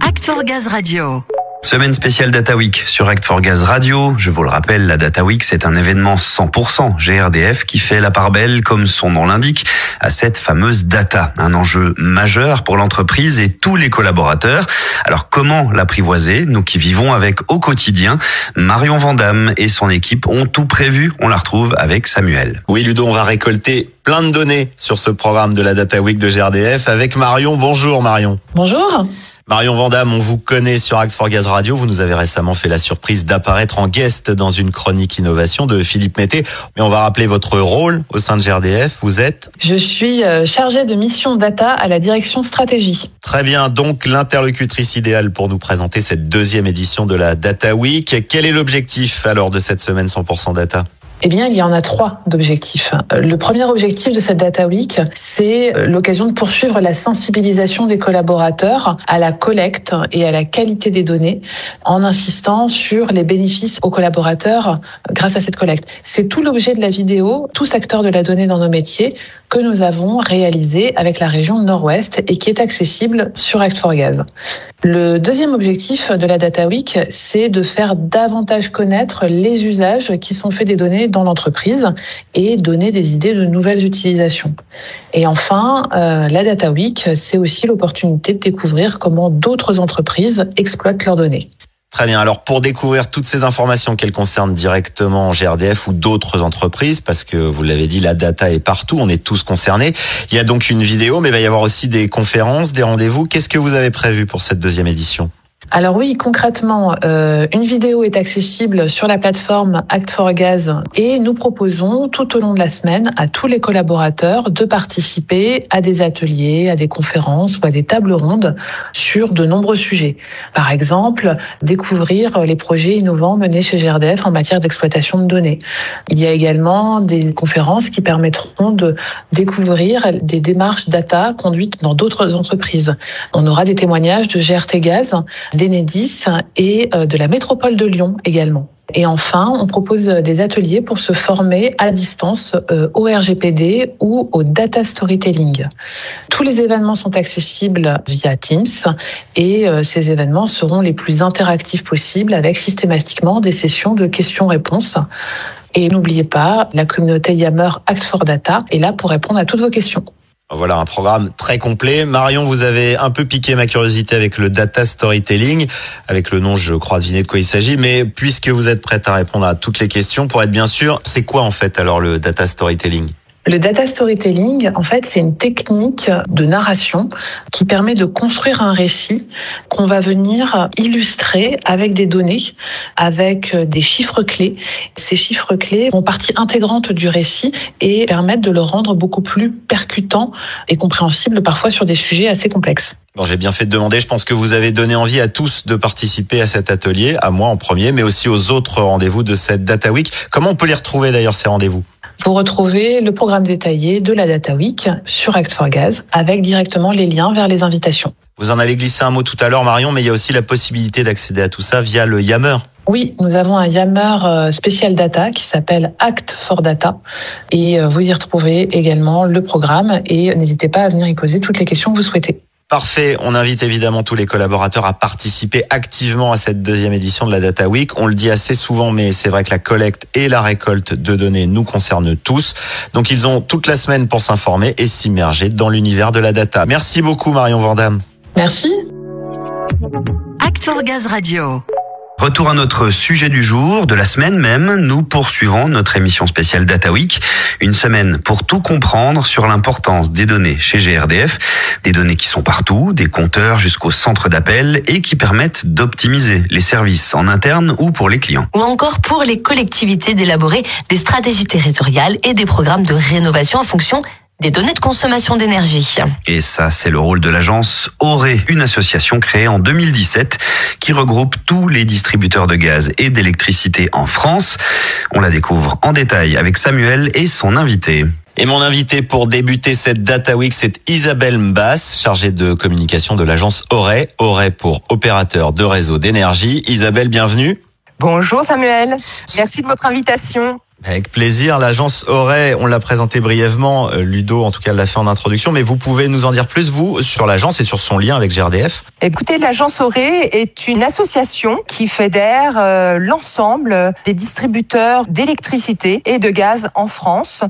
Act for Gaz Radio. Semaine spéciale Data Week sur Act for Gaz Radio. Je vous le rappelle, la Data Week, c'est un événement 100% GRDF qui fait la part belle, comme son nom l'indique, à cette fameuse data. Un enjeu majeur pour l'entreprise et tous les collaborateurs. Alors comment l'apprivoiser? Nous qui vivons avec au quotidien, Marion Vandamme et son équipe ont tout prévu. On la retrouve avec Samuel. Oui, Ludo, on va récolter plein de données sur ce programme de la Data Week de GRDF avec Marion. Bonjour Marion. Bonjour. Marion Vandamme, on vous connaît sur Act for Gaz Radio. Vous nous avez récemment fait la surprise d'apparaître en guest dans une chronique innovation de Philippe Mété. Mais on va rappeler votre rôle au sein de GRDF. Vous êtes? Je suis euh, chargée de mission data à la direction stratégie. Très bien, donc l'interlocutrice idéale pour nous présenter cette deuxième édition de la Data Week. Quel est l'objectif alors de cette semaine 100% data? Eh bien, il y en a trois d'objectifs. Le premier objectif de cette Data Week, c'est l'occasion de poursuivre la sensibilisation des collaborateurs à la collecte et à la qualité des données en insistant sur les bénéfices aux collaborateurs grâce à cette collecte. C'est tout l'objet de la vidéo, tous acteurs de la donnée dans nos métiers, que nous avons réalisé avec la région Nord-Ouest et qui est accessible sur Act4Gaz. Le deuxième objectif de la Data Week, c'est de faire davantage connaître les usages qui sont faits des données dans l'entreprise et donner des idées de nouvelles utilisations. Et enfin, euh, la Data Week, c'est aussi l'opportunité de découvrir comment d'autres entreprises exploitent leurs données. Très bien. Alors pour découvrir toutes ces informations qu'elles concernent directement GRDF ou d'autres entreprises, parce que vous l'avez dit, la data est partout, on est tous concernés. Il y a donc une vidéo, mais il va y avoir aussi des conférences, des rendez-vous. Qu'est-ce que vous avez prévu pour cette deuxième édition? Alors oui, concrètement, euh, une vidéo est accessible sur la plateforme Act4Gaz et nous proposons tout au long de la semaine à tous les collaborateurs de participer à des ateliers, à des conférences ou à des tables rondes sur de nombreux sujets. Par exemple, découvrir les projets innovants menés chez GRDF en matière d'exploitation de données. Il y a également des conférences qui permettront de découvrir des démarches data conduites dans d'autres entreprises. On aura des témoignages de GRT Gaz d'Enedis et euh, de la métropole de Lyon également. Et enfin, on propose des ateliers pour se former à distance euh, au RGPD ou au data storytelling. Tous les événements sont accessibles via Teams et euh, ces événements seront les plus interactifs possibles avec systématiquement des sessions de questions-réponses. Et n'oubliez pas, la communauté Yammer Act for Data est là pour répondre à toutes vos questions. Voilà un programme très complet. Marion, vous avez un peu piqué ma curiosité avec le data storytelling. Avec le nom, je crois deviner de quoi il s'agit. Mais puisque vous êtes prête à répondre à toutes les questions, pour être bien sûr, c'est quoi en fait alors le data storytelling? Le data storytelling, en fait, c'est une technique de narration qui permet de construire un récit qu'on va venir illustrer avec des données, avec des chiffres clés. Ces chiffres clés font partie intégrante du récit et permettent de le rendre beaucoup plus percutant et compréhensible parfois sur des sujets assez complexes. Bon, j'ai bien fait de demander. Je pense que vous avez donné envie à tous de participer à cet atelier, à moi en premier, mais aussi aux autres rendez-vous de cette Data Week. Comment on peut les retrouver d'ailleurs ces rendez-vous? Vous retrouvez le programme détaillé de la Data Week sur Act4Gaz avec directement les liens vers les invitations. Vous en avez glissé un mot tout à l'heure, Marion, mais il y a aussi la possibilité d'accéder à tout ça via le Yammer. Oui, nous avons un Yammer euh, spécial data qui s'appelle Act for Data et euh, vous y retrouvez également le programme et n'hésitez pas à venir y poser toutes les questions que vous souhaitez. Parfait. On invite évidemment tous les collaborateurs à participer activement à cette deuxième édition de la Data Week. On le dit assez souvent, mais c'est vrai que la collecte et la récolte de données nous concernent tous. Donc ils ont toute la semaine pour s'informer et s'immerger dans l'univers de la data. Merci beaucoup Marion Vandam. Merci. Act for Gaz Radio. Retour à notre sujet du jour, de la semaine même, nous poursuivons notre émission spéciale Data Week. Une semaine pour tout comprendre sur l'importance des données chez GRDF, des données qui sont partout, des compteurs jusqu'au centre d'appel et qui permettent d'optimiser les services en interne ou pour les clients. Ou encore pour les collectivités d'élaborer des stratégies territoriales et des programmes de rénovation en fonction des données de consommation d'énergie. Et ça, c'est le rôle de l'agence Auré, une association créée en 2017 qui regroupe tous les distributeurs de gaz et d'électricité en France. On la découvre en détail avec Samuel et son invité. Et mon invité pour débuter cette Data Week, c'est Isabelle Mbass, chargée de communication de l'agence Auré, Auré pour opérateur de réseau d'énergie. Isabelle, bienvenue. Bonjour Samuel, merci de votre invitation. Avec plaisir. L'agence aurait, on l'a présenté brièvement, euh, Ludo en tout cas l'a fait en introduction, mais vous pouvez nous en dire plus, vous, sur l'agence et sur son lien avec GRDF Écoutez, l'agence Auré est une association qui fédère euh, l'ensemble des distributeurs d'électricité et de gaz en France.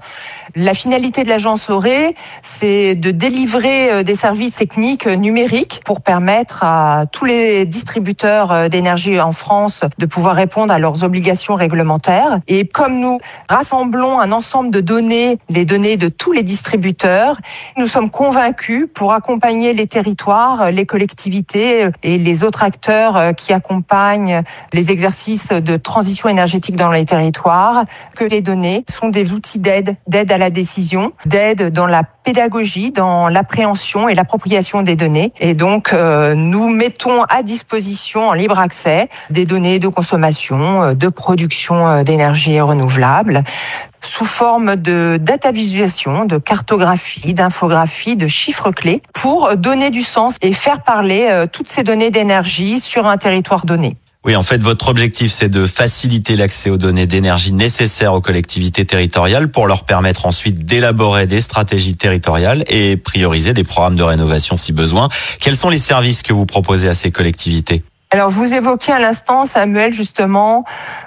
La finalité de l'agence Auré, c'est de délivrer euh, des services techniques numériques pour permettre à tous les distributeurs d'énergie en France de pouvoir répondre à leurs obligations réglementaires. Et comme nous rassemblons un ensemble de données, les données de tous les distributeurs. Nous sommes convaincus pour accompagner les territoires, les collectivités et les autres acteurs euh, qui accompagnent les exercices de transition énergétique dans les territoires, que les données sont des outils d'aide, d'aide à la décision, d'aide dans la pédagogie, dans l'appréhension et l'appropriation des données. Et donc, euh, nous mettons à disposition en libre accès des données de consommation, euh, de production d'énergie renouvelable sous forme de data visualisation, de cartographie, d'infographie, de chiffres clés pour donner du sens et faire parler euh, toutes ces données d'énergie sur un territoire donné. Oui, en fait, votre objectif, c'est de faciliter l'accès aux données d'énergie nécessaires aux collectivités territoriales pour leur permettre ensuite d'élaborer des stratégies territoriales et prioriser des programmes de rénovation si besoin. Quels sont les services que vous proposez à ces collectivités? Alors, vous évoquez à l'instant, Samuel, justement,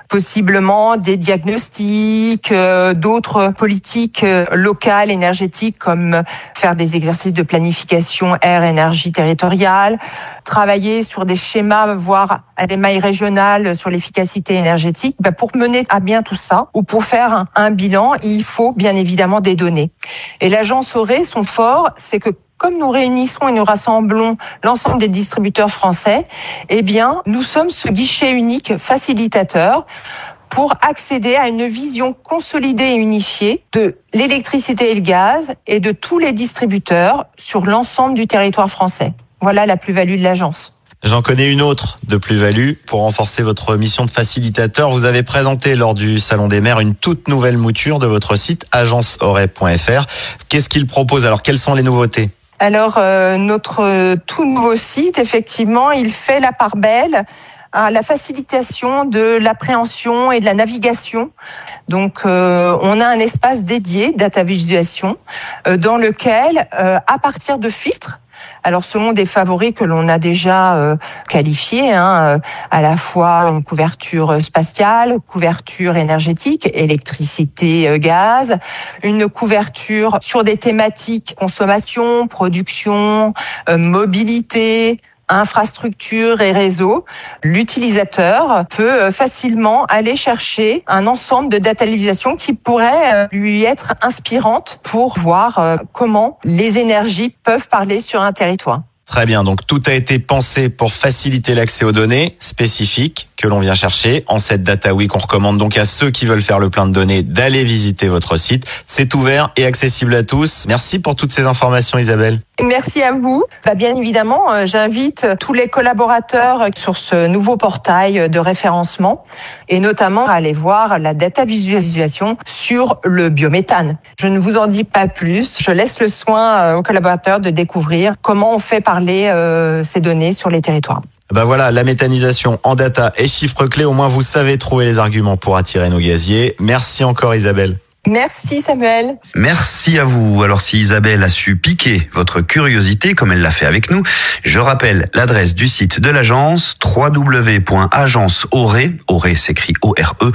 possiblement des diagnostics, euh, d'autres politiques euh, locales énergétiques comme faire des exercices de planification air énergie territoriale, travailler sur des schémas, voire à des mailles régionales sur l'efficacité énergétique. Ben, pour mener à bien tout ça ou pour faire un, bilan, il faut bien évidemment des données. Et l'agence aurait son fort, c'est que comme nous réunissons et nous rassemblons l'ensemble des distributeurs français, eh bien, nous sommes ce guichet unique facilitateur pour accéder à une vision consolidée et unifiée de l'électricité et le gaz et de tous les distributeurs sur l'ensemble du territoire français. Voilà la plus-value de l'agence. J'en connais une autre de plus-value pour renforcer votre mission de facilitateur. Vous avez présenté lors du Salon des maires une toute nouvelle mouture de votre site agenceauray.fr. Qu'est-ce qu'il propose? Alors, quelles sont les nouveautés? Alors, euh, notre euh, tout nouveau site, effectivement, il fait la part belle à la facilitation de l'appréhension et de la navigation. Donc, euh, on a un espace dédié, data visualisation, dans lequel, à partir de filtres, alors selon des favoris que l'on a déjà euh, qualifiés, hein, euh, à la fois une couverture spatiale, couverture énergétique, électricité, euh, gaz, une couverture sur des thématiques consommation, production, mobilité, infrastructure et réseau, l'utilisateur peut euh, facilement aller chercher un ensemble de datalisations qui pourrait euh, lui être inspirante pour voir euh, comment les énergies peuvent parler sur un territoire. Très bien, donc tout a été pensé pour faciliter l'accès aux données spécifiques que l'on vient chercher en cette Data Week. On recommande donc à ceux qui veulent faire le plein de données d'aller visiter votre site. C'est ouvert et accessible à tous. Merci pour toutes ces informations Isabelle. Merci à vous. Bah, bien évidemment, euh, j'invite tous les collaborateurs sur ce nouveau portail de référencement et notamment à aller voir la data visualisation sur le biométhane. Je ne vous en dis pas plus. Je laisse le soin euh, aux collaborateurs de découvrir comment on fait parler euh, ces données sur les territoires. Ben voilà, la méthanisation en data et chiffres clés. Au moins, vous savez trouver les arguments pour attirer nos gaziers. Merci encore Isabelle. Merci Samuel. Merci à vous. Alors si Isabelle a su piquer votre curiosité comme elle l'a fait avec nous, je rappelle l'adresse du site de l'agence www.agenceore, s'écrit O-R-E,